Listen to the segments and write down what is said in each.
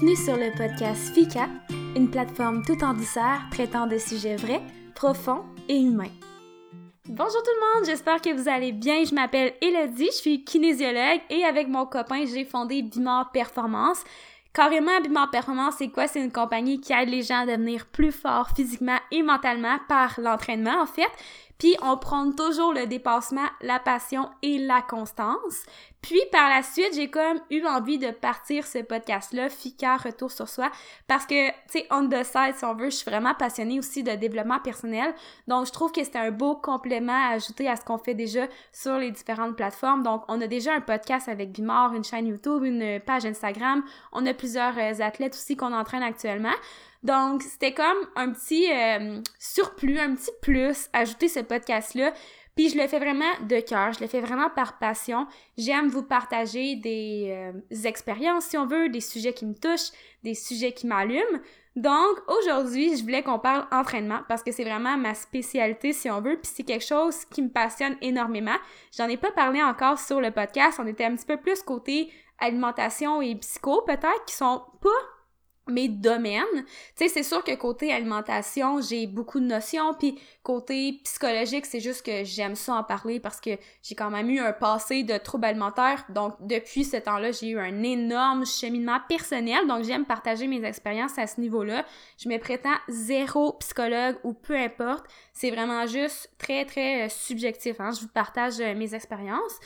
Bienvenue sur le podcast FICA, une plateforme tout en douceur traitant de sujets vrais, profonds et humains. Bonjour tout le monde, j'espère que vous allez bien. Je m'appelle Elodie, je suis kinésiologue et avec mon copain, j'ai fondé Bimor Performance. Carrément, Bimor Performance, c'est quoi? C'est une compagnie qui aide les gens à devenir plus forts physiquement et mentalement par l'entraînement, en fait. Puis on prend toujours le dépassement, la passion et la constance. Puis par la suite, j'ai comme eu envie de partir ce podcast-là, FICA Retour sur soi, parce que, tu sais, on the side, si on veut, je suis vraiment passionnée aussi de développement personnel. Donc, je trouve que c'est un beau complément à ajouter à ce qu'on fait déjà sur les différentes plateformes. Donc, on a déjà un podcast avec Bimor, une chaîne YouTube, une page Instagram. On a plusieurs euh, athlètes aussi qu'on entraîne actuellement. Donc, c'était comme un petit euh, surplus, un petit plus, ajouter ce podcast-là. Puis je le fais vraiment de cœur, je le fais vraiment par passion. J'aime vous partager des euh, expériences, si on veut, des sujets qui me touchent, des sujets qui m'allument. Donc aujourd'hui, je voulais qu'on parle entraînement parce que c'est vraiment ma spécialité si on veut, puis c'est quelque chose qui me passionne énormément. J'en ai pas parlé encore sur le podcast, on était un petit peu plus côté alimentation et psycho peut-être qui sont pas mes domaines. Tu sais, c'est sûr que côté alimentation, j'ai beaucoup de notions, puis côté psychologique, c'est juste que j'aime ça en parler parce que j'ai quand même eu un passé de troubles alimentaires. Donc, depuis ce temps-là, j'ai eu un énorme cheminement personnel. Donc, j'aime partager mes expériences à ce niveau-là. Je me prétends zéro psychologue ou peu importe. C'est vraiment juste très, très euh, subjectif. Hein? Je vous partage euh, mes expériences.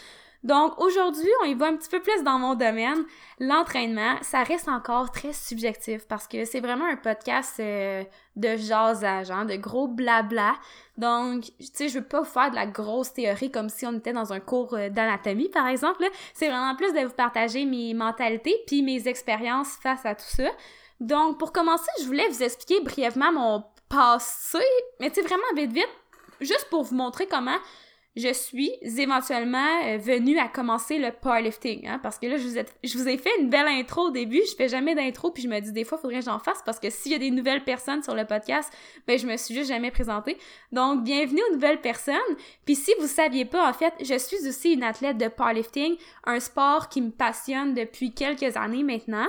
Donc aujourd'hui, on y va un petit peu plus dans mon domaine. L'entraînement, ça reste encore très subjectif parce que c'est vraiment un podcast euh, de jasage, hein, de gros blabla. Donc, tu sais, je veux pas vous faire de la grosse théorie comme si on était dans un cours euh, d'anatomie, par exemple. C'est vraiment plus de vous partager mes mentalités puis mes expériences face à tout ça. Donc, pour commencer, je voulais vous expliquer brièvement mon passé, mais tu sais, vraiment vite vite, juste pour vous montrer comment je suis éventuellement euh, venue à commencer le powerlifting, hein, parce que là, je vous, ai, fait une belle intro au début, je fais jamais d'intro, puis je me dis des fois, il faudrait que j'en fasse, parce que s'il y a des nouvelles personnes sur le podcast, ben je me suis juste jamais présentée. Donc, bienvenue aux nouvelles personnes, puis si vous saviez pas, en fait, je suis aussi une athlète de powerlifting, un sport qui me passionne depuis quelques années maintenant,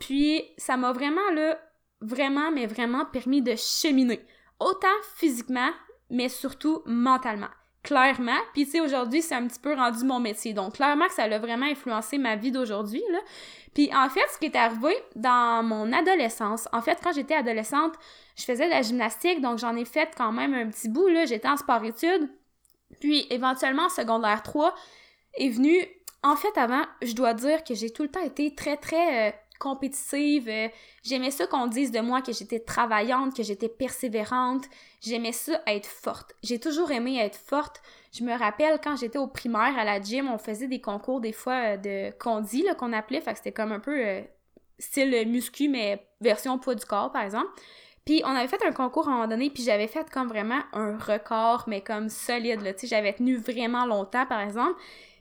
puis ça m'a vraiment, là, vraiment, mais vraiment permis de cheminer, autant physiquement, mais surtout mentalement clairement. Puis tu sais, aujourd'hui, c'est un petit peu rendu mon métier. Donc clairement que ça a vraiment influencé ma vie d'aujourd'hui. Puis en fait, ce qui est arrivé dans mon adolescence, en fait, quand j'étais adolescente, je faisais de la gymnastique, donc j'en ai fait quand même un petit bout, là. J'étais en sport-études. Puis éventuellement, secondaire 3 est venu... En fait, avant, je dois dire que j'ai tout le temps été très, très... Euh, compétitive. Euh, j'aimais ça qu'on dise de moi que j'étais travaillante, que j'étais persévérante. J'aimais ça être forte. J'ai toujours aimé être forte. Je me rappelle quand j'étais au primaire à la gym, on faisait des concours des fois euh, de condi qu'on appelait, c'était comme un peu euh, style muscu mais version poids du corps par exemple. Puis on avait fait un concours à un moment donné, puis j'avais fait comme vraiment un record mais comme solide là, tu sais, j'avais tenu vraiment longtemps par exemple.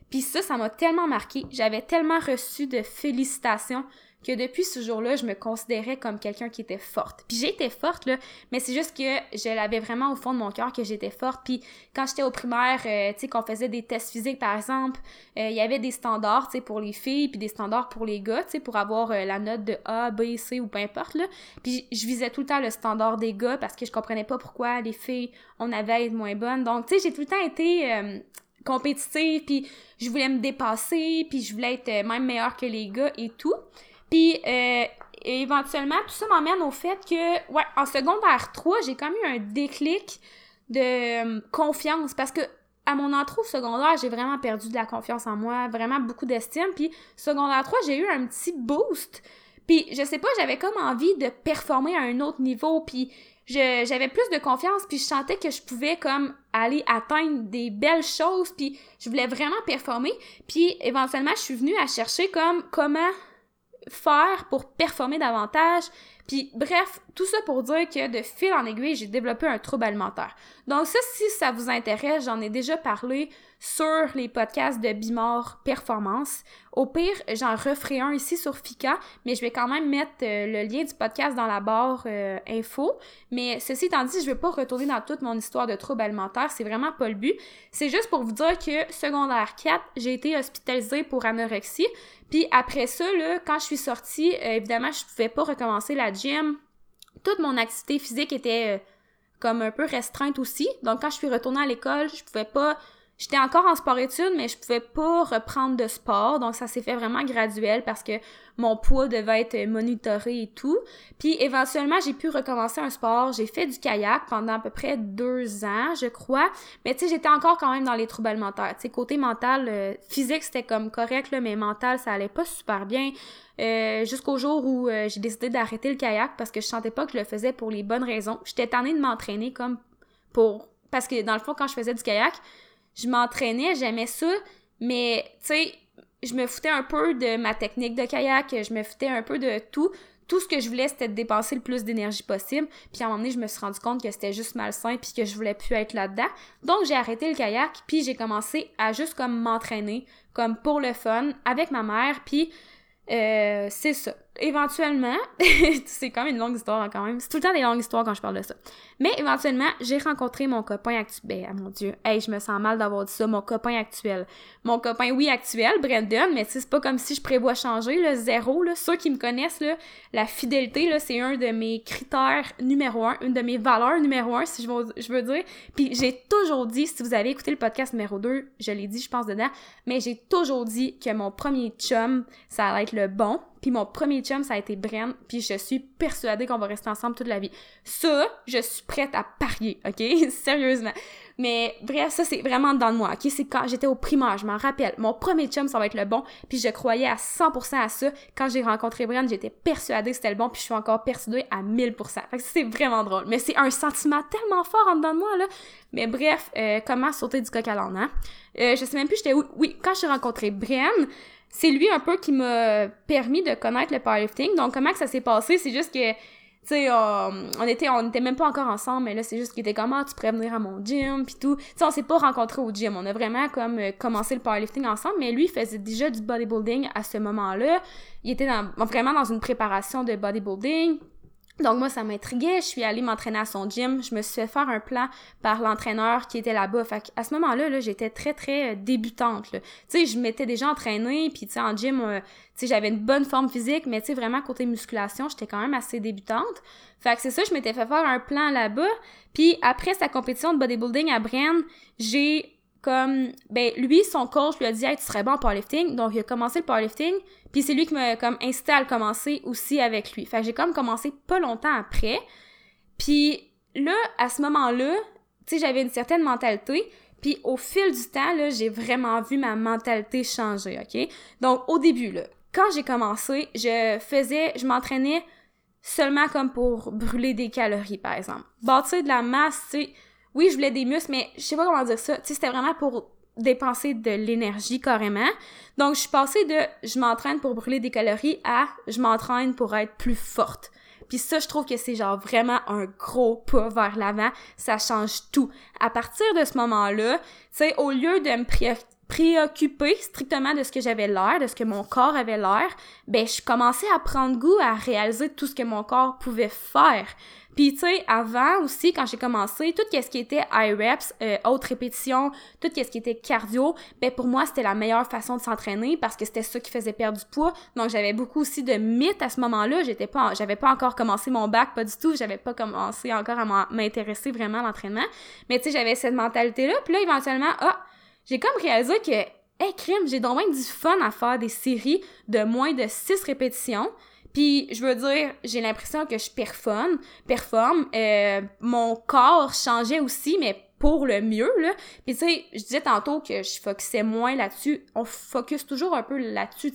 Puis ça, ça m'a tellement marqué. J'avais tellement reçu de félicitations que depuis ce jour-là, je me considérais comme quelqu'un qui était forte. Puis j'étais forte, là, mais c'est juste que je l'avais vraiment au fond de mon cœur que j'étais forte. Puis quand j'étais au primaire, euh, tu sais, qu'on faisait des tests physiques, par exemple, euh, il y avait des standards, tu sais, pour les filles, puis des standards pour les gars, tu sais, pour avoir euh, la note de A, B, C ou peu importe, là. Puis je visais tout le temps le standard des gars parce que je comprenais pas pourquoi les filles, on avait à être moins bonnes. Donc, tu sais, j'ai tout le temps été compétitive, puis je voulais me dépasser, puis je voulais être même meilleure que les gars et tout. Puis euh, éventuellement, tout ça m'emmène au fait que, ouais, en secondaire 3, j'ai même eu un déclic de euh, confiance parce que à mon entrée au secondaire, j'ai vraiment perdu de la confiance en moi, vraiment beaucoup d'estime. Puis secondaire 3, j'ai eu un petit boost. Puis je sais pas, j'avais comme envie de performer à un autre niveau. Puis j'avais plus de confiance. Puis je sentais que je pouvais comme aller atteindre des belles choses. Puis je voulais vraiment performer. Puis éventuellement, je suis venue à chercher comme comment faire pour performer davantage, Puis bref, tout ça pour dire que de fil en aiguille, j'ai développé un trouble alimentaire. Donc ça, si ça vous intéresse, j'en ai déjà parlé sur les podcasts de Bimor Performance. Au pire, j'en referai un ici sur Fika, mais je vais quand même mettre euh, le lien du podcast dans la barre euh, info. Mais ceci étant dit, je vais pas retourner dans toute mon histoire de trouble alimentaire, c'est vraiment pas le but. C'est juste pour vous dire que secondaire 4, j'ai été hospitalisée pour anorexie. Puis après ça, quand je suis sortie, euh, évidemment, je pouvais pas recommencer la gym. Toute mon activité physique était comme un peu restreinte aussi. Donc quand je suis retournée à l'école, je pouvais pas J'étais encore en sport-études, mais je pouvais pas reprendre de sport, donc ça s'est fait vraiment graduel parce que mon poids devait être monitoré et tout. Puis éventuellement, j'ai pu recommencer un sport. J'ai fait du kayak pendant à peu près deux ans, je crois. Mais tu sais, j'étais encore quand même dans les troubles alimentaires. Côté mental, euh, physique, c'était comme correct, mais mental, ça allait pas super bien. Euh, jusqu'au jour où euh, j'ai décidé d'arrêter le kayak parce que je sentais pas que je le faisais pour les bonnes raisons. J'étais tannée de m'entraîner comme pour... Parce que dans le fond, quand je faisais du kayak, je m'entraînais, j'aimais ça, mais tu sais, je me foutais un peu de ma technique de kayak, je me foutais un peu de tout. Tout ce que je voulais, c'était de dépenser le plus d'énergie possible. Puis à un moment donné, je me suis rendu compte que c'était juste malsain puis que je voulais plus être là-dedans. Donc j'ai arrêté le kayak puis j'ai commencé à juste comme m'entraîner comme pour le fun avec ma mère puis euh, c'est ça éventuellement, c'est quand même une longue histoire quand même. C'est tout le temps des longues histoires quand je parle de ça. Mais éventuellement, j'ai rencontré mon copain actuel. Ben, ah, mon Dieu, hey, je me sens mal d'avoir dit ça, mon copain actuel. Mon copain, oui, actuel, Brandon, mais c'est pas comme si je prévois changer, le zéro, là. Ceux qui me connaissent, là, la fidélité, là, c'est un de mes critères numéro un, une de mes valeurs numéro un, si je veux, je veux dire. Puis j'ai toujours dit, si vous avez écouté le podcast numéro 2, je l'ai dit, je pense, dedans, mais j'ai toujours dit que mon premier chum, ça allait être le bon, puis mon premier chum, ça a été Bren, puis je suis persuadée qu'on va rester ensemble toute la vie. Ça, je suis prête à parier, OK? Sérieusement. Mais bref, ça, c'est vraiment dans moi, OK? C'est quand j'étais au primaire, je m'en rappelle. Mon premier chum, ça va être le bon, puis je croyais à 100% à ça. Quand j'ai rencontré Bren, j'étais persuadée que c'était le bon, puis je suis encore persuadée à 1000%. Fait que c'est vraiment drôle. Mais c'est un sentiment tellement fort en dedans de moi, là. Mais bref, euh, comment sauter du coq à l'âne, hein? Euh, je sais même plus j'étais où. Oui, quand j'ai rencontré Bren, c'est lui un peu qui m'a permis de connaître le powerlifting. Donc, comment que ça s'est passé? C'est juste que, tu sais, on, était, on était même pas encore ensemble, mais là, c'est juste qu'il était comme, ah, tu pourrais venir à mon gym, puis tout. Tu sais, on s'est pas rencontrés au gym. On a vraiment, comme, euh, commencé le powerlifting ensemble, mais lui, faisait déjà du bodybuilding à ce moment-là. Il était vraiment dans une préparation de bodybuilding. Donc moi, ça m'intriguait. Je suis allée m'entraîner à son gym. Je me suis fait faire un plan par l'entraîneur qui était là-bas. Fait à ce moment-là, -là, j'étais très, très euh, débutante. Tu sais, je m'étais déjà entraînée. Puis, tu sais, en gym, euh, tu sais, j'avais une bonne forme physique. Mais, tu sais, vraiment, côté musculation, j'étais quand même assez débutante. Fait que c'est ça, je m'étais fait faire un plan là-bas. Puis, après sa compétition de bodybuilding à Bren, j'ai comme ben lui son coach lui a dit hey, tu serais bon en powerlifting donc il a commencé le powerlifting puis c'est lui qui m'a comme incité à le commencer aussi avec lui. Fait que j'ai comme commencé pas longtemps après. Puis là à ce moment-là tu sais j'avais une certaine mentalité. Puis au fil du temps là j'ai vraiment vu ma mentalité changer ok? Donc au début là quand j'ai commencé je faisais je m'entraînais seulement comme pour brûler des calories par exemple. Bâtir de la masse tu sais. Oui, je voulais des muscles, mais je sais pas comment dire ça. Tu sais, c'était vraiment pour dépenser de l'énergie carrément. Donc, je suis passée de je m'entraîne pour brûler des calories à je m'entraîne pour être plus forte. Puis ça, je trouve que c'est genre vraiment un gros pas vers l'avant. Ça change tout. À partir de ce moment-là, tu sais, au lieu de me préoccuper strictement de ce que j'avais l'air, de ce que mon corps avait l'air, ben je commençais à prendre goût à réaliser tout ce que mon corps pouvait faire. Puis tu sais, avant aussi, quand j'ai commencé, tout ce qui était high reps, euh, haute répétition, tout ce qui était cardio, ben pour moi, c'était la meilleure façon de s'entraîner parce que c'était ça qui faisait perdre du poids. Donc j'avais beaucoup aussi de mythes à ce moment-là. J'étais pas, j'avais pas encore commencé mon bac, pas du tout. J'avais pas commencé encore à m'intéresser vraiment à l'entraînement. Mais tu sais, j'avais cette mentalité-là. Puis là, éventuellement, ah, j'ai comme réalisé que, hey, crime, j'ai donc du fun à faire des séries de moins de 6 répétitions. Puis je veux dire, j'ai l'impression que je performe, performe. Euh, mon corps changeait aussi, mais pour le mieux, là. Puis tu sais, je disais tantôt que je focusais moins là-dessus. On focus toujours un peu là-dessus,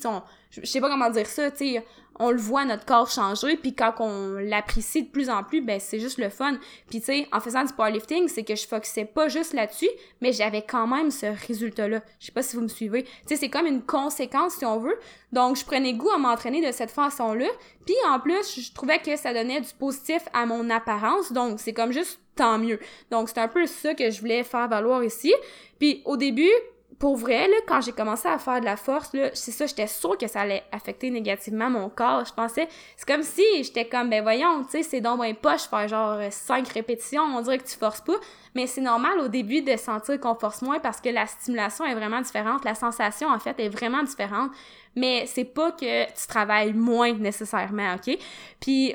je sais pas comment dire ça, tu sais, on le voit notre corps changer, puis quand on l'apprécie de plus en plus, ben c'est juste le fun. Puis tu sais, en faisant du powerlifting, c'est que je focusais pas juste là-dessus, mais j'avais quand même ce résultat-là. Je sais pas si vous me suivez. Tu sais, c'est comme une conséquence si on veut. Donc je prenais goût à m'entraîner de cette façon-là. Puis en plus, je trouvais que ça donnait du positif à mon apparence, donc c'est comme juste tant mieux. Donc c'est un peu ça que je voulais faire valoir ici. Puis au début, pour vrai, là, quand j'ai commencé à faire de la force, là, c'est ça, j'étais sûre que ça allait affecter négativement mon corps. Je pensais, c'est comme si j'étais comme, ben voyons, tu sais, c'est dans mon poche faire genre 5 répétitions, on dirait que tu forces pas. Mais c'est normal au début de sentir qu'on force moins parce que la stimulation est vraiment différente, la sensation, en fait, est vraiment différente. Mais c'est pas que tu travailles moins nécessairement, OK? Puis,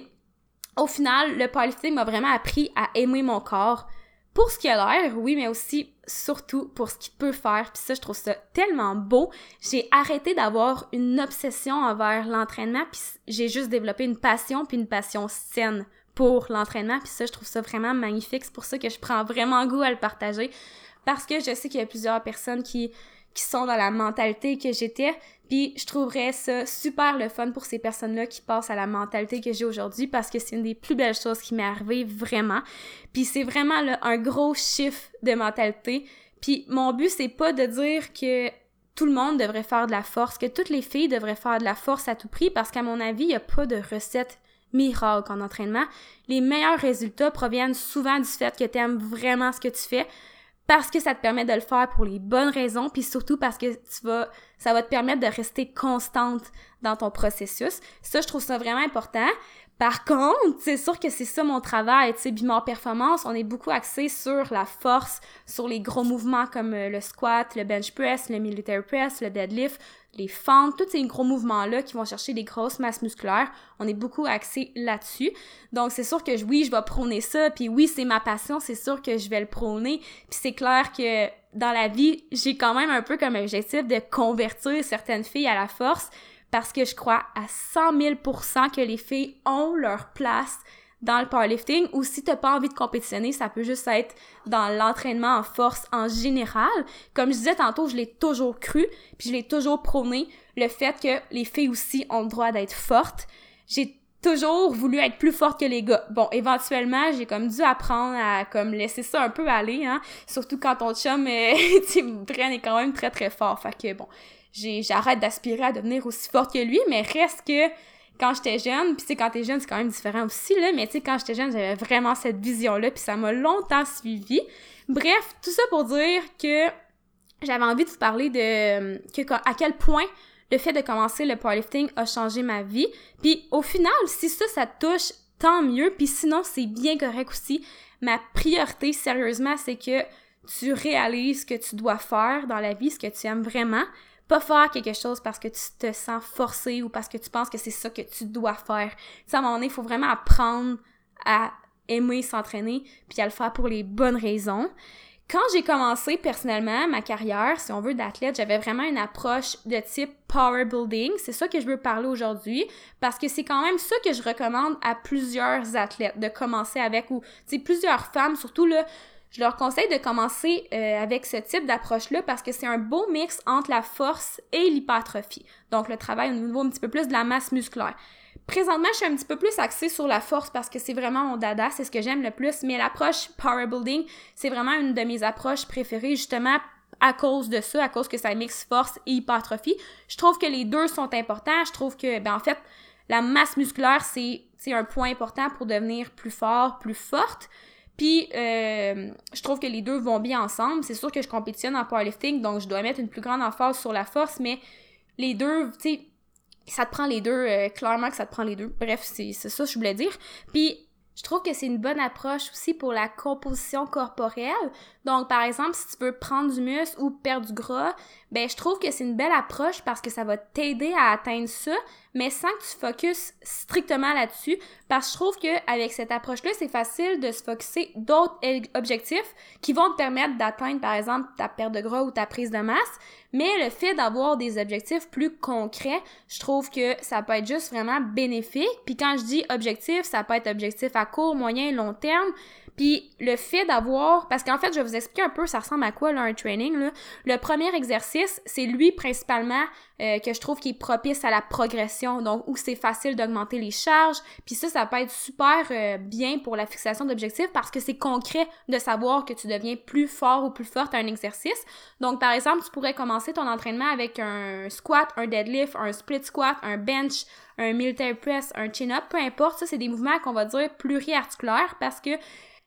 au final, le powerlifting m'a vraiment appris à aimer mon corps, pour ce qu'il a l'air, oui, mais aussi surtout pour ce qu'il peut faire. Puis ça, je trouve ça tellement beau. J'ai arrêté d'avoir une obsession envers l'entraînement, puis j'ai juste développé une passion, puis une passion saine pour l'entraînement. Puis ça, je trouve ça vraiment magnifique. C'est pour ça que je prends vraiment goût à le partager. Parce que je sais qu'il y a plusieurs personnes qui qui sont dans la mentalité que j'étais. Puis je trouverais ça super le fun pour ces personnes-là qui passent à la mentalité que j'ai aujourd'hui parce que c'est une des plus belles choses qui m'est arrivée vraiment. Puis c'est vraiment un gros chiffre de mentalité. Puis mon but c'est pas de dire que tout le monde devrait faire de la force, que toutes les filles devraient faire de la force à tout prix parce qu'à mon avis, il n'y a pas de recette miracle en entraînement. Les meilleurs résultats proviennent souvent du fait que tu aimes vraiment ce que tu fais, parce que ça te permet de le faire pour les bonnes raisons, puis surtout parce que tu vas, ça va te permettre de rester constante dans ton processus. Ça, je trouve ça vraiment important. Par contre, c'est sûr que c'est ça mon travail, tu sais, Bimor Performance, on est beaucoup axé sur la force, sur les gros mouvements comme euh, le squat, le bench press, le military press, le deadlift, les fentes, tous ces gros mouvements-là qui vont chercher des grosses masses musculaires. On est beaucoup axé là-dessus. Donc, c'est sûr que oui, je vais prôner ça, puis oui, c'est ma passion, c'est sûr que je vais le prôner. Puis c'est clair que dans la vie, j'ai quand même un peu comme objectif de convertir certaines filles à la force parce que je crois à 100 000% que les filles ont leur place dans le powerlifting ou si t'as pas envie de compétitionner, ça peut juste être dans l'entraînement en force en général. Comme je disais tantôt, je l'ai toujours cru, puis je l'ai toujours prôné, le fait que les filles aussi ont le droit d'être fortes. J'ai toujours voulu être plus forte que les gars. Bon, éventuellement, j'ai comme dû apprendre à comme laisser ça un peu aller, hein. Surtout quand ton chum, euh, est quand même très très fort. Fait que bon, j'arrête d'aspirer à devenir aussi forte que lui, mais reste que quand j'étais jeune, puis tu quand t'es jeune, c'est quand même différent aussi, là, mais tu sais, quand j'étais jeune, j'avais vraiment cette vision-là, puis ça m'a longtemps suivi. Bref, tout ça pour dire que j'avais envie de vous parler de que, à quel point le fait de commencer le powerlifting a changé ma vie. Puis au final, si ça, ça te touche, tant mieux. Puis sinon, c'est bien correct aussi. Ma priorité, sérieusement, c'est que tu réalises ce que tu dois faire dans la vie, ce que tu aimes vraiment, pas faire quelque chose parce que tu te sens forcé ou parce que tu penses que c'est ça que tu dois faire. Tu sais, à un moment donné, il faut vraiment apprendre à aimer s'entraîner puis à le faire pour les bonnes raisons. Quand j'ai commencé personnellement ma carrière, si on veut, d'athlète, j'avais vraiment une approche de type power building. C'est ça que je veux parler aujourd'hui parce que c'est quand même ça que je recommande à plusieurs athlètes de commencer avec ou, tu sais, plusieurs femmes, surtout là, je leur conseille de commencer euh, avec ce type d'approche-là parce que c'est un beau mix entre la force et l'hypertrophie. Donc le travail au niveau un petit peu plus de la masse musculaire. Présentement, je suis un petit peu plus axée sur la force parce que c'est vraiment mon dada, c'est ce que j'aime le plus, mais l'approche power building, c'est vraiment une de mes approches préférées justement à cause de ça, à cause que ça mixe force et hypertrophie. Je trouve que les deux sont importants, je trouve que ben en fait, la masse musculaire c'est un point important pour devenir plus fort, plus forte. Puis, euh, je trouve que les deux vont bien ensemble. C'est sûr que je compétitionne en powerlifting, donc je dois mettre une plus grande emphase sur la force, mais les deux, tu sais, ça te prend les deux, euh, clairement que ça te prend les deux. Bref, c'est ça que je voulais dire. Puis, je trouve que c'est une bonne approche aussi pour la composition corporelle. Donc, par exemple, si tu veux prendre du muscle ou perdre du gras, ben, je trouve que c'est une belle approche parce que ça va t'aider à atteindre ça, mais sans que tu focuses strictement là-dessus. Parce que je trouve qu'avec cette approche-là, c'est facile de se focuser d'autres objectifs qui vont te permettre d'atteindre, par exemple, ta perte de gras ou ta prise de masse. Mais le fait d'avoir des objectifs plus concrets, je trouve que ça peut être juste vraiment bénéfique. Puis quand je dis objectif, ça peut être objectif à court, moyen, long terme. Puis le fait d'avoir, parce qu'en fait, je vais vous expliquer un peu, ça ressemble à quoi là, un training. Là. Le premier exercice, c'est lui principalement euh, que je trouve qui est propice à la progression, donc où c'est facile d'augmenter les charges. Puis ça, ça peut être super euh, bien pour la fixation d'objectifs parce que c'est concret de savoir que tu deviens plus fort ou plus forte à un exercice. Donc par exemple, tu pourrais commencer ton entraînement avec un squat, un deadlift, un split squat, un bench, un military press, un chin-up, peu importe. Ça, c'est des mouvements qu'on va dire pluriarticulaires parce que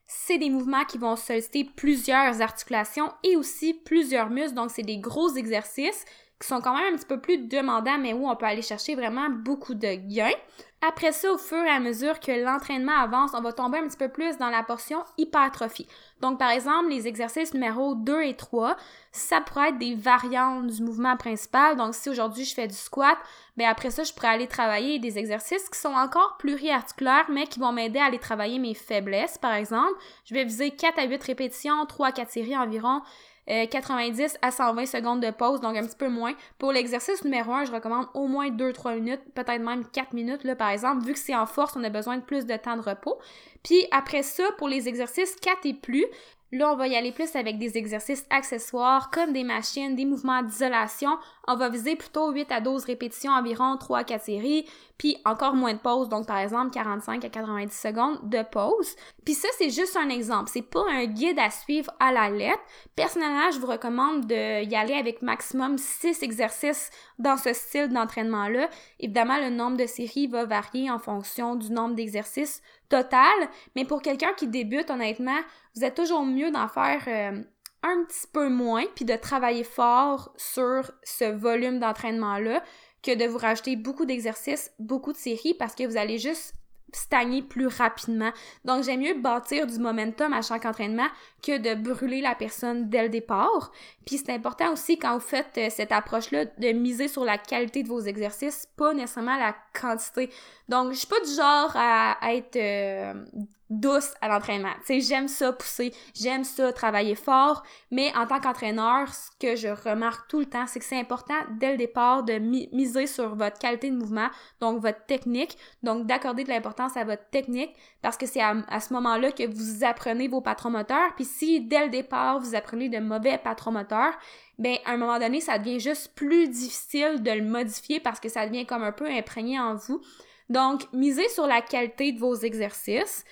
c'est des mouvements qui vont solliciter plusieurs articulations et aussi plusieurs muscles. Donc, c'est des gros exercices qui sont quand même un petit peu plus demandants, mais où on peut aller chercher vraiment beaucoup de gains. Après ça, au fur et à mesure que l'entraînement avance, on va tomber un petit peu plus dans la portion hypertrophie. Donc, par exemple, les exercices numéro 2 et 3, ça pourrait être des variantes du mouvement principal. Donc, si aujourd'hui je fais du squat, bien après ça, je pourrais aller travailler des exercices qui sont encore pluriarticulaires, mais qui vont m'aider à aller travailler mes faiblesses. Par exemple, je vais viser 4 à 8 répétitions, 3 à 4 séries environ, 90 euh, à 120 secondes de pause, donc un petit peu moins. Pour l'exercice numéro 1, je recommande au moins 2-3 minutes, peut-être même 4 minutes, là, par exemple. Vu que c'est en force, on a besoin de plus de temps de repos. Puis après ça, pour les exercices 4 et plus, Là, on va y aller plus avec des exercices accessoires comme des machines, des mouvements d'isolation. On va viser plutôt 8 à 12 répétitions, environ 3 à 4 séries, puis encore moins de pause, donc par exemple 45 à 90 secondes de pause. Puis ça, c'est juste un exemple, c'est pas un guide à suivre à la lettre. Personnellement, je vous recommande de y aller avec maximum 6 exercices dans ce style d'entraînement-là. Évidemment, le nombre de séries va varier en fonction du nombre d'exercices total, mais pour quelqu'un qui débute, honnêtement, vous êtes toujours mieux d'en faire euh, un petit peu moins, puis de travailler fort sur ce volume d'entraînement-là, que de vous rajouter beaucoup d'exercices, beaucoup de séries, parce que vous allez juste stagner plus rapidement. Donc, j'aime mieux bâtir du momentum à chaque entraînement que de brûler la personne dès le départ. Puis c'est important aussi quand vous faites euh, cette approche-là de miser sur la qualité de vos exercices, pas nécessairement la quantité. Donc, je suis pas du genre à, être euh, douce à l'entraînement. Tu sais, j'aime ça pousser, j'aime ça travailler fort, mais en tant qu'entraîneur, ce que je remarque tout le temps, c'est que c'est important dès le départ de miser sur votre qualité de mouvement, donc votre technique, donc d'accorder de l'importance à votre technique parce que c'est à, ce moment-là que vous apprenez vos patrons moteurs, puis si dès le départ vous apprenez de mauvais patrons moteurs, ben à un moment donné, ça devient juste plus difficile de le modifier parce que ça devient comme un peu imprégné en vous. Donc, misez sur la qualité de vos exercices.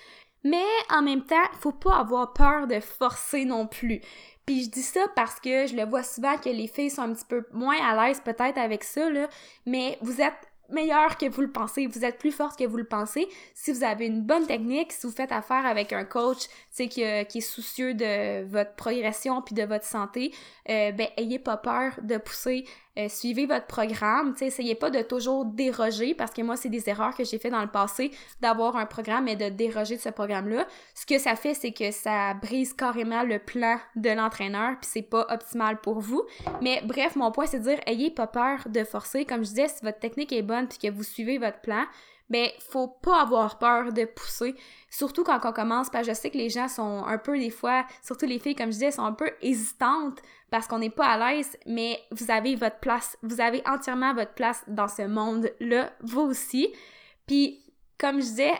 Mais en même temps, faut pas avoir peur de forcer non plus. Puis je dis ça parce que je le vois souvent que les filles sont un petit peu moins à l'aise peut-être avec ça, là, mais vous êtes meilleur que vous le pensez, vous êtes plus forte que vous le pensez. Si vous avez une bonne technique, si vous faites affaire avec un coach, qui, qui est soucieux de votre progression puis de votre santé, euh, ben ayez pas peur de pousser, euh, suivez votre programme, essayez pas de toujours déroger parce que moi c'est des erreurs que j'ai fait dans le passé d'avoir un programme et de déroger de ce programme-là. Ce que ça fait c'est que ça brise carrément le plan de l'entraîneur puis c'est pas optimal pour vous. Mais bref, mon point c'est de dire ayez pas peur de forcer comme je disais si votre technique est bonne puis que vous suivez votre plan, ben faut pas avoir peur de pousser, surtout quand on commence parce que je sais que les gens sont un peu des fois, surtout les filles comme je disais, sont un peu hésitantes parce qu'on n'est pas à l'aise, mais vous avez votre place, vous avez entièrement votre place dans ce monde-là, vous aussi. Puis comme je disais,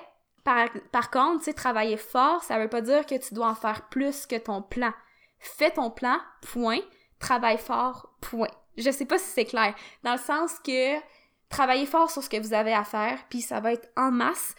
par, contre, tu travailler fort, ça veut pas dire que tu dois en faire plus que ton plan. Fais ton plan, point. Travaille fort, point. Je sais pas si c'est clair. Dans le sens que Travaillez fort sur ce que vous avez à faire, puis ça va être en masse.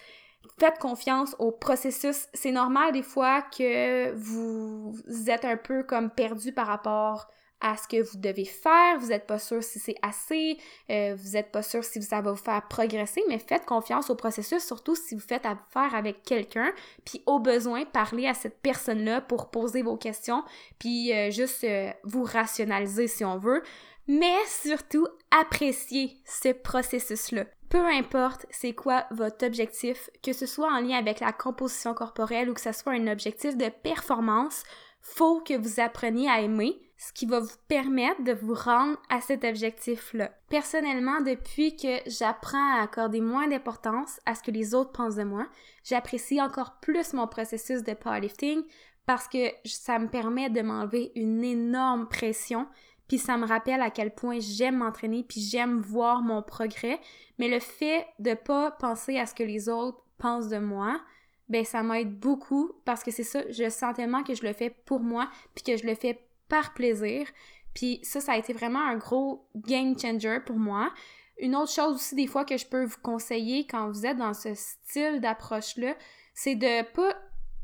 Faites confiance au processus. C'est normal des fois que vous êtes un peu comme perdu par rapport à ce que vous devez faire, vous n'êtes pas sûr si c'est assez, euh, vous n'êtes pas sûr si ça va vous faire progresser, mais faites confiance au processus, surtout si vous faites affaire avec quelqu'un, puis au besoin, parlez à cette personne-là pour poser vos questions, puis euh, juste euh, vous rationaliser si on veut mais surtout appréciez ce processus-là. Peu importe c'est quoi votre objectif, que ce soit en lien avec la composition corporelle ou que ce soit un objectif de performance, faut que vous appreniez à aimer, ce qui va vous permettre de vous rendre à cet objectif-là. Personnellement, depuis que j'apprends à accorder moins d'importance à ce que les autres pensent de moi, j'apprécie encore plus mon processus de powerlifting parce que ça me permet de m'enlever une énorme pression puis ça me rappelle à quel point j'aime m'entraîner, puis j'aime voir mon progrès. Mais le fait de pas penser à ce que les autres pensent de moi, ben ça m'aide beaucoup parce que c'est ça, je sens tellement que je le fais pour moi, puis que je le fais par plaisir. Puis ça, ça a été vraiment un gros game changer pour moi. Une autre chose aussi des fois que je peux vous conseiller quand vous êtes dans ce style d'approche-là, c'est de pas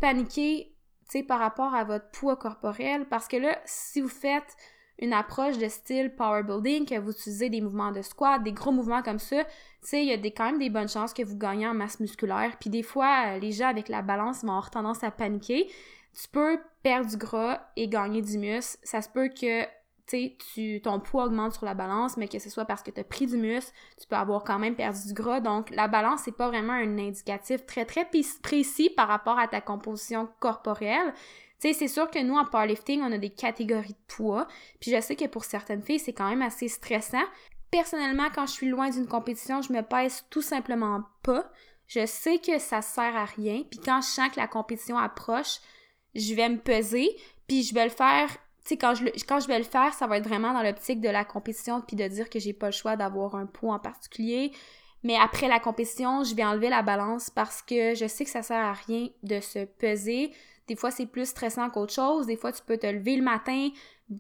paniquer, tu sais, par rapport à votre poids corporel parce que là, si vous faites une approche de style power building, que vous utilisez des mouvements de squat, des gros mouvements comme ça, tu sais, il y a des, quand même des bonnes chances que vous gagnez en masse musculaire. Puis des fois, les gens avec la balance vont avoir tendance à paniquer. Tu peux perdre du gras et gagner du muscle. Ça se peut que tu, ton poids augmente sur la balance, mais que ce soit parce que tu as pris du muscle, tu peux avoir quand même perdu du gras. Donc, la balance, c'est pas vraiment un indicatif très, très précis par rapport à ta composition corporelle. C'est sûr que nous, en powerlifting, on a des catégories de poids. Puis je sais que pour certaines filles, c'est quand même assez stressant. Personnellement, quand je suis loin d'une compétition, je me pèse tout simplement pas. Je sais que ça sert à rien. Puis quand je sens que la compétition approche, je vais me peser. Puis je vais le faire tu sais, quand je, vais le faire, ça va être vraiment dans l'optique de la compétition, puis de dire que j'ai pas le choix d'avoir un poids en particulier. Mais après la compétition, je vais enlever la balance parce que je sais que ça sert à rien de se peser. Des fois, c'est plus stressant qu'autre chose. Des fois, tu peux te lever le matin,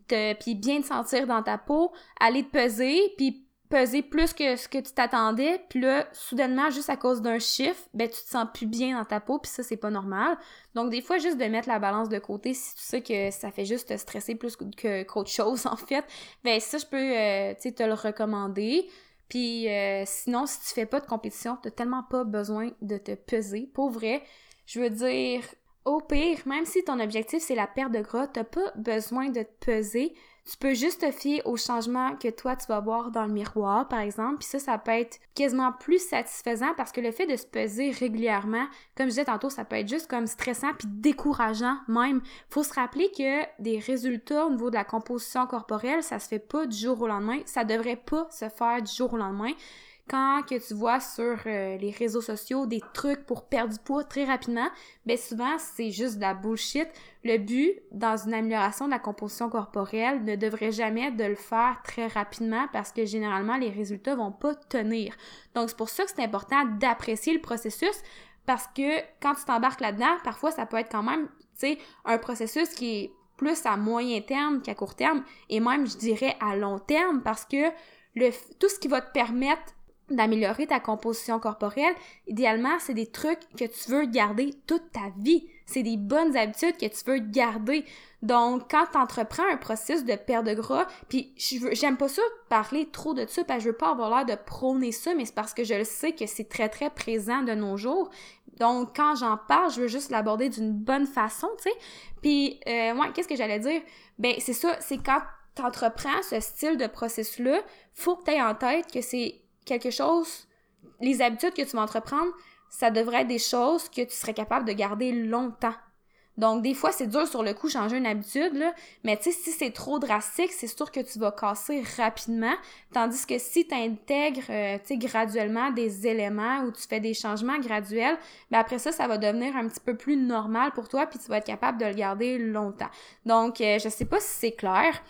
puis bien te sentir dans ta peau, aller te peser, puis peser plus que ce que tu t'attendais, puis là, soudainement, juste à cause d'un chiffre, ben tu te sens plus bien dans ta peau, puis ça, c'est pas normal. Donc, des fois, juste de mettre la balance de côté, si tu sais que ça fait juste te stresser plus qu'autre chose, en fait, ben ça, je peux, euh, tu sais, te le recommander. Puis euh, sinon, si tu fais pas de compétition, t'as tellement pas besoin de te peser. Pour vrai, je veux dire, au pire, même si ton objectif c'est la perte de gras, t'as pas besoin de te peser. Tu peux juste te fier aux changements que toi tu vas voir dans le miroir, par exemple, puis ça, ça peut être quasiment plus satisfaisant parce que le fait de se peser régulièrement, comme je disais tantôt, ça peut être juste comme stressant puis décourageant même. Faut se rappeler que des résultats au niveau de la composition corporelle, ça se fait pas du jour au lendemain, ça devrait pas se faire du jour au lendemain quand que tu vois sur euh, les réseaux sociaux des trucs pour perdre du poids très rapidement, ben souvent c'est juste de la bullshit. Le but dans une amélioration de la composition corporelle ne devrait jamais de le faire très rapidement parce que généralement les résultats vont pas tenir. Donc c'est pour ça que c'est important d'apprécier le processus parce que quand tu t'embarques là-dedans, parfois ça peut être quand même, tu sais, un processus qui est plus à moyen terme qu'à court terme et même je dirais à long terme parce que le, tout ce qui va te permettre d'améliorer ta composition corporelle, idéalement, c'est des trucs que tu veux garder toute ta vie. C'est des bonnes habitudes que tu veux garder. Donc, quand tu entreprends un processus de perte de gras, puis j'aime pas ça parler trop de ça parce que je veux pas avoir l'air de prôner ça, mais c'est parce que je le sais que c'est très très présent de nos jours. Donc, quand j'en parle, je veux juste l'aborder d'une bonne façon, tu sais. Puis, euh, ouais, qu'est-ce que j'allais dire? Ben, c'est ça, c'est quand tu entreprends ce style de processus-là, faut que tu aies en tête que c'est quelque chose, les habitudes que tu vas entreprendre, ça devrait être des choses que tu serais capable de garder longtemps. Donc, des fois, c'est dur sur le coup changer une habitude, mais tu sais, si c'est trop drastique, c'est sûr que tu vas casser rapidement. Tandis que si tu intègres, euh, tu sais, graduellement des éléments ou tu fais des changements graduels, ben après ça, ça va devenir un petit peu plus normal pour toi, puis tu vas être capable de le garder longtemps. Donc, euh, je sais pas si c'est clair.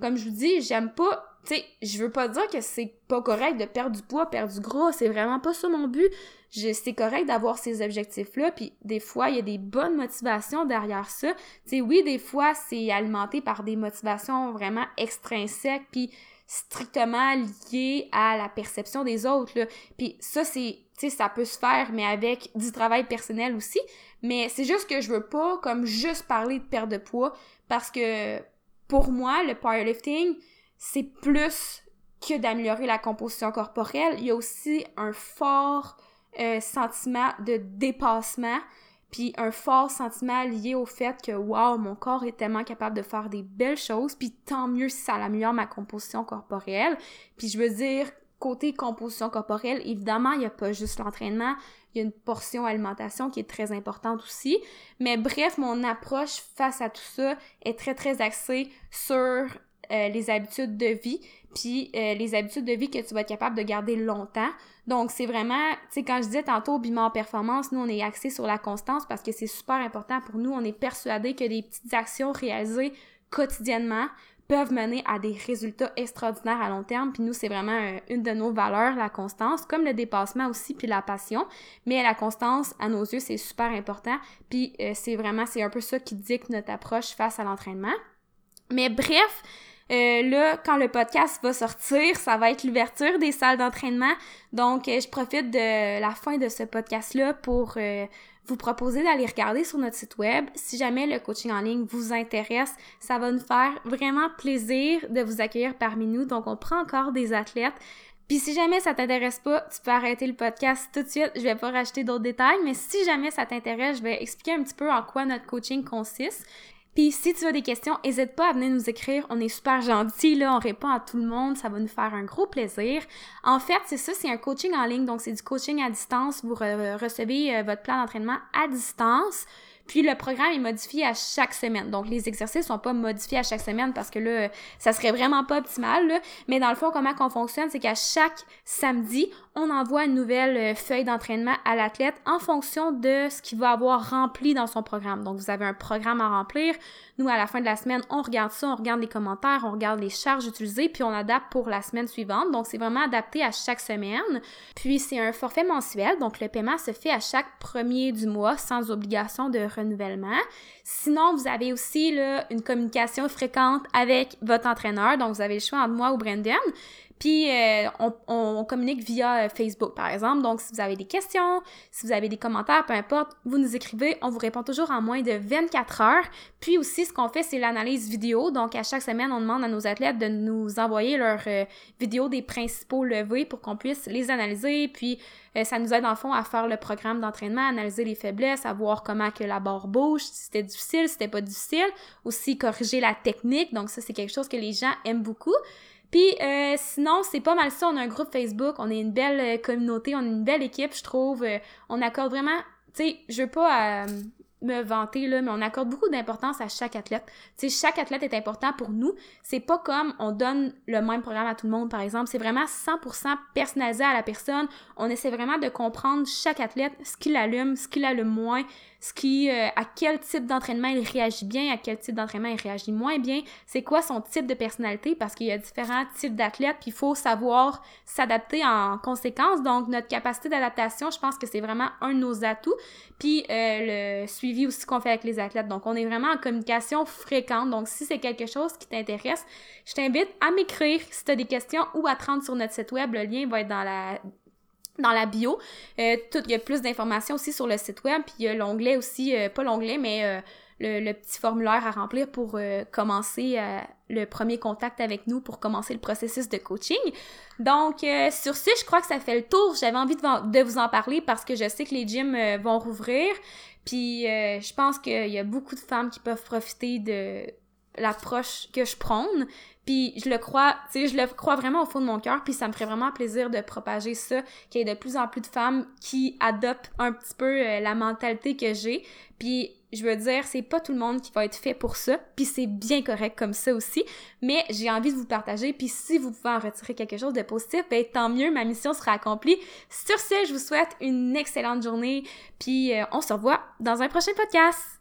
Comme je vous dis, j'aime pas tu sais, je veux pas dire que c'est pas correct de perdre du poids, perdre du gras, c'est vraiment pas ça mon but. C'est correct d'avoir ces objectifs-là, puis des fois, il y a des bonnes motivations derrière ça. Tu sais, oui, des fois, c'est alimenté par des motivations vraiment extrinsèques, puis strictement liées à la perception des autres, là. Puis ça, c'est, tu sais, ça peut se faire, mais avec du travail personnel aussi. Mais c'est juste que je veux pas, comme, juste parler de perte de poids, parce que, pour moi, le powerlifting, c'est plus que d'améliorer la composition corporelle. Il y a aussi un fort euh, sentiment de dépassement, puis un fort sentiment lié au fait que, wow, mon corps est tellement capable de faire des belles choses, puis tant mieux si ça améliore ma composition corporelle. Puis je veux dire, côté composition corporelle, évidemment, il n'y a pas juste l'entraînement, il y a une portion alimentation qui est très importante aussi. Mais bref, mon approche face à tout ça est très, très axée sur euh, les habitudes de vie, puis euh, les habitudes de vie que tu vas être capable de garder longtemps. Donc, c'est vraiment, tu sais, quand je disais tantôt Bimor Performance, nous, on est axé sur la constance parce que c'est super important pour nous. On est persuadé que des petites actions réalisées quotidiennement peuvent mener à des résultats extraordinaires à long terme. Puis nous, c'est vraiment euh, une de nos valeurs, la constance, comme le dépassement aussi, puis la passion. Mais la constance, à nos yeux, c'est super important. Puis c'est vraiment, c'est un peu ça qui dicte notre approche face à l'entraînement. Mais bref, euh, là, quand le podcast va sortir, ça va être l'ouverture des salles d'entraînement. Donc, je profite de la fin de ce podcast-là pour vous proposer d'aller regarder sur notre site web. Si jamais le coaching en ligne vous intéresse, ça va nous faire vraiment plaisir de vous accueillir parmi nous. Donc, on prend encore des athlètes. Puis si jamais ça t'intéresse pas, tu peux arrêter le podcast tout de suite. Je vais pas rajouter d'autres détails, mais si jamais ça t'intéresse, je vais expliquer un petit peu en quoi notre coaching consiste. Puis si tu as des questions, n'hésite pas à venir nous écrire. On est super gentils, là, on répond à tout le monde, ça va nous faire un gros plaisir. En fait, c'est ça, c'est un coaching en ligne, donc c'est du coaching à distance. Vous recevez euh, votre plan d'entraînement à distance. Puis le programme est modifié à chaque semaine. Donc les exercices sont pas modifiés à chaque semaine parce que là, ça serait vraiment pas optimal. Là. Mais dans le fond, comment qu'on fonctionne, c'est qu'à chaque samedi, on envoie une nouvelle euh, feuille d'entraînement à l'athlète en fonction de ce qu'il va avoir rempli dans son programme. Donc vous avez un programme à remplir. Nous, à la fin de la semaine, on regarde ça, on regarde les commentaires, on regarde les charges utilisées, puis on adapte pour la semaine suivante. Donc c'est vraiment adapté à chaque semaine. Puis c'est un forfait mensuel. Donc le paiement se fait à chaque premier du mois sans obligation de renouvellement. Sinon, vous avez aussi une communication fréquente avec votre entraîneur. Donc, vous avez le choix entre moi ou Brendan. Puis, euh, on, communique via euh, Facebook, par exemple. Donc, si vous avez des questions, si vous avez des commentaires, peu importe, vous nous écrivez. On vous répond toujours en moins de 24 heures. Puis aussi, ce qu'on fait, c'est l'analyse vidéo. Donc, à chaque semaine, on demande à nos athlètes de nous envoyer leurs euh, vidéos des principaux levés pour qu'on puisse les analyser. Puis, ça nous aide, en fond, à faire le programme d'entraînement, analyser les faiblesses, à voir comment que la barre bouge, si c'était difficile, si c'était pas difficile. Aussi, corriger la technique. Donc, ça, c'est quelque chose que les gens aiment beaucoup. Puis euh, sinon, c'est pas mal ça. On a un groupe Facebook, on est une belle euh, communauté, on est une belle équipe, je trouve. Euh, on accorde vraiment, tu sais, je veux pas me vanter, là, mais on accorde beaucoup d'importance à chaque athlète. Tu sais, chaque athlète est important pour nous. C'est pas comme on donne le même programme à tout le monde, par exemple. C'est vraiment 100% personnalisé à la personne. On essaie vraiment de comprendre chaque athlète, ce qu'il allume, ce qu'il allume moins, ce qui, euh, à quel type d'entraînement il réagit bien, à quel type d'entraînement il réagit moins bien, c'est quoi son type de personnalité, parce qu'il y a différents types d'athlètes, puis il faut savoir s'adapter en conséquence. Donc, notre capacité d'adaptation, je pense que c'est vraiment un de nos atouts. Puis, euh, le suivi aussi qu'on fait avec les athlètes. Donc, on est vraiment en communication fréquente. Donc, si c'est quelque chose qui t'intéresse, je t'invite à m'écrire si tu as des questions ou à te rendre sur notre site web. Le lien va être dans la dans la bio. Euh, il y a plus d'informations aussi sur le site web, puis il y a l'onglet aussi, euh, pas l'onglet, mais euh, le, petit formulaire à remplir pour commencer le premier contact avec nous, pour commencer le processus de coaching. Donc, sur ce, je crois que ça fait le tour. J'avais envie de, de, vous en parler parce que je sais que les gyms vont rouvrir, puis je pense qu'il y a beaucoup de femmes qui peuvent profiter de l'approche que je prône. Puis je le crois, tu sais, je le crois vraiment au fond de mon cœur, puis ça me ferait vraiment plaisir de propager ça, qu'il y ait de plus en plus de femmes qui adoptent un petit peu euh, la mentalité que j'ai. Puis je veux dire, c'est pas tout le monde qui va être fait pour ça, puis c'est bien correct comme ça aussi, mais j'ai envie de vous partager, puis si vous pouvez en retirer quelque chose de positif, ben tant mieux, ma mission sera accomplie. Sur ce, je vous souhaite une excellente journée, puis euh, on se revoit dans un prochain podcast.